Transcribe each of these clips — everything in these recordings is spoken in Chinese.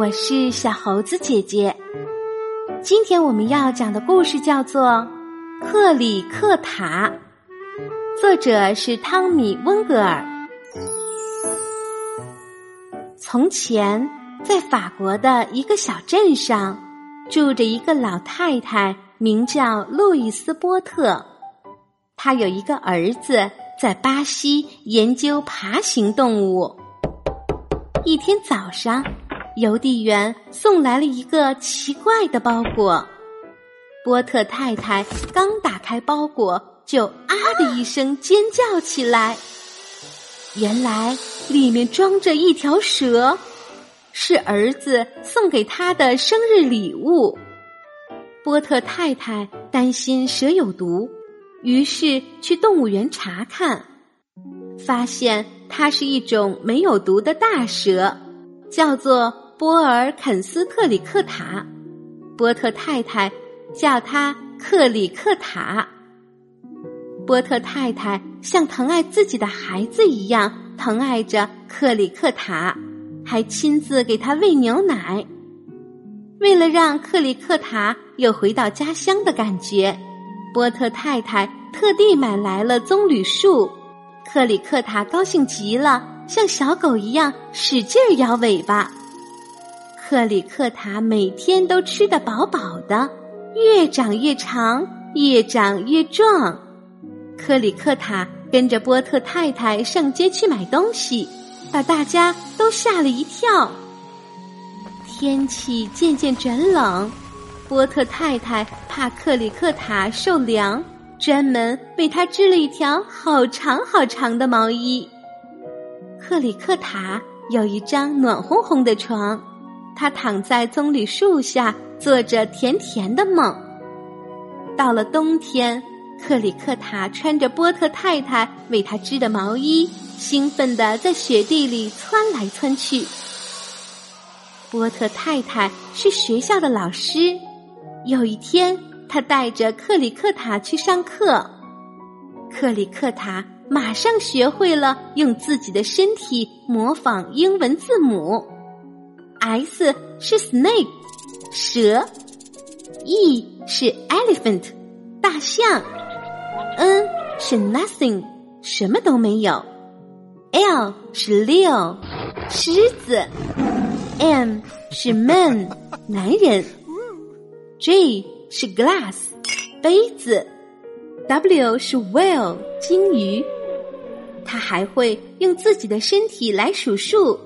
我是小猴子姐姐。今天我们要讲的故事叫做《克里克塔》，作者是汤米·温格尔。从前，在法国的一个小镇上，住着一个老太太，名叫路易斯·波特。她有一个儿子，在巴西研究爬行动物。一天早上，邮递员送来了一个奇怪的包裹。波特太太刚打开包裹，就啊的一声尖叫起来。原来里面装着一条蛇，是儿子送给他的生日礼物。波特太太担心蛇有毒，于是去动物园查看，发现。它是一种没有毒的大蛇，叫做波尔肯斯特里克塔。波特太太叫它克里克塔。波特太太像疼爱自己的孩子一样疼爱着克里克塔，还亲自给他喂牛奶。为了让克里克塔有回到家乡的感觉，波特太太特地买来了棕榈树。克里克塔高兴极了，像小狗一样使劲摇尾巴。克里克塔每天都吃得饱饱的，越长越长，越长越壮。克里克塔跟着波特太太上街去买东西，把大家都吓了一跳。天气渐渐转冷，波特太太怕克里克塔受凉。专门为他织了一条好长好长的毛衣。克里克塔有一张暖烘烘的床，他躺在棕榈树下，做着甜甜的梦。到了冬天，克里克塔穿着波特太太为他织的毛衣，兴奋地在雪地里窜来窜去。波特太太是学校的老师，有一天。他带着克里克塔去上课，克里克塔马上学会了用自己的身体模仿英文字母。S 是 snake，蛇；E 是 elephant，大象；N 是 nothing，什么都没有；L 是 Leo，狮子；M 是 man，男人；J。是 glass 杯子，W 是 whale 鲸鱼，它还会用自己的身体来数数。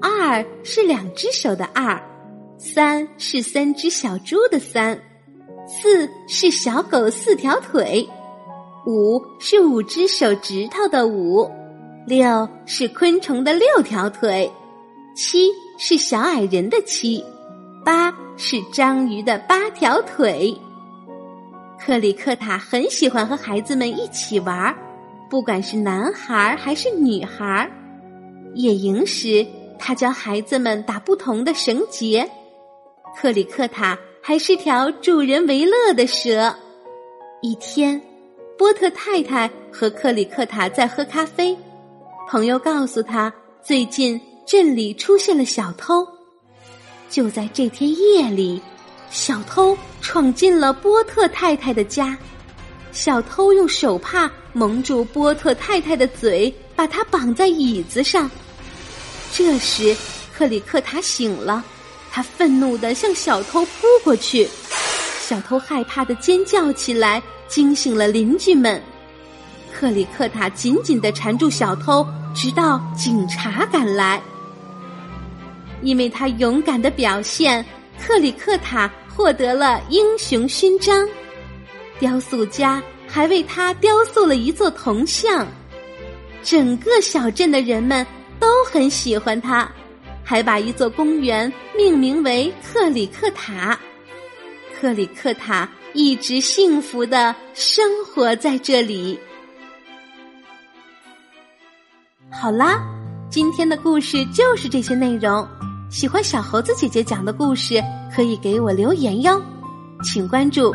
二是两只手的二，三是三只小猪的三，四是小狗四条腿，五是五只手指头的五，六是昆虫的六条腿，七是小矮人的七。八是章鱼的八条腿。克里克塔很喜欢和孩子们一起玩儿，不管是男孩还是女孩。野营时，他教孩子们打不同的绳结。克里克塔还是条助人为乐的蛇。一天，波特太太和克里克塔在喝咖啡，朋友告诉他，最近镇里出现了小偷。就在这天夜里，小偷闯进了波特太太的家。小偷用手帕蒙住波特太太的嘴，把她绑在椅子上。这时，克里克塔醒了，他愤怒的向小偷扑过去。小偷害怕的尖叫起来，惊醒了邻居们。克里克塔紧紧的缠住小偷，直到警察赶来。因为他勇敢的表现，克里克塔获得了英雄勋章。雕塑家还为他雕塑了一座铜像。整个小镇的人们都很喜欢他，还把一座公园命名为克里克塔。克里克塔一直幸福的生活在这里。好啦，今天的故事就是这些内容。喜欢小猴子姐姐讲的故事，可以给我留言哟，请关注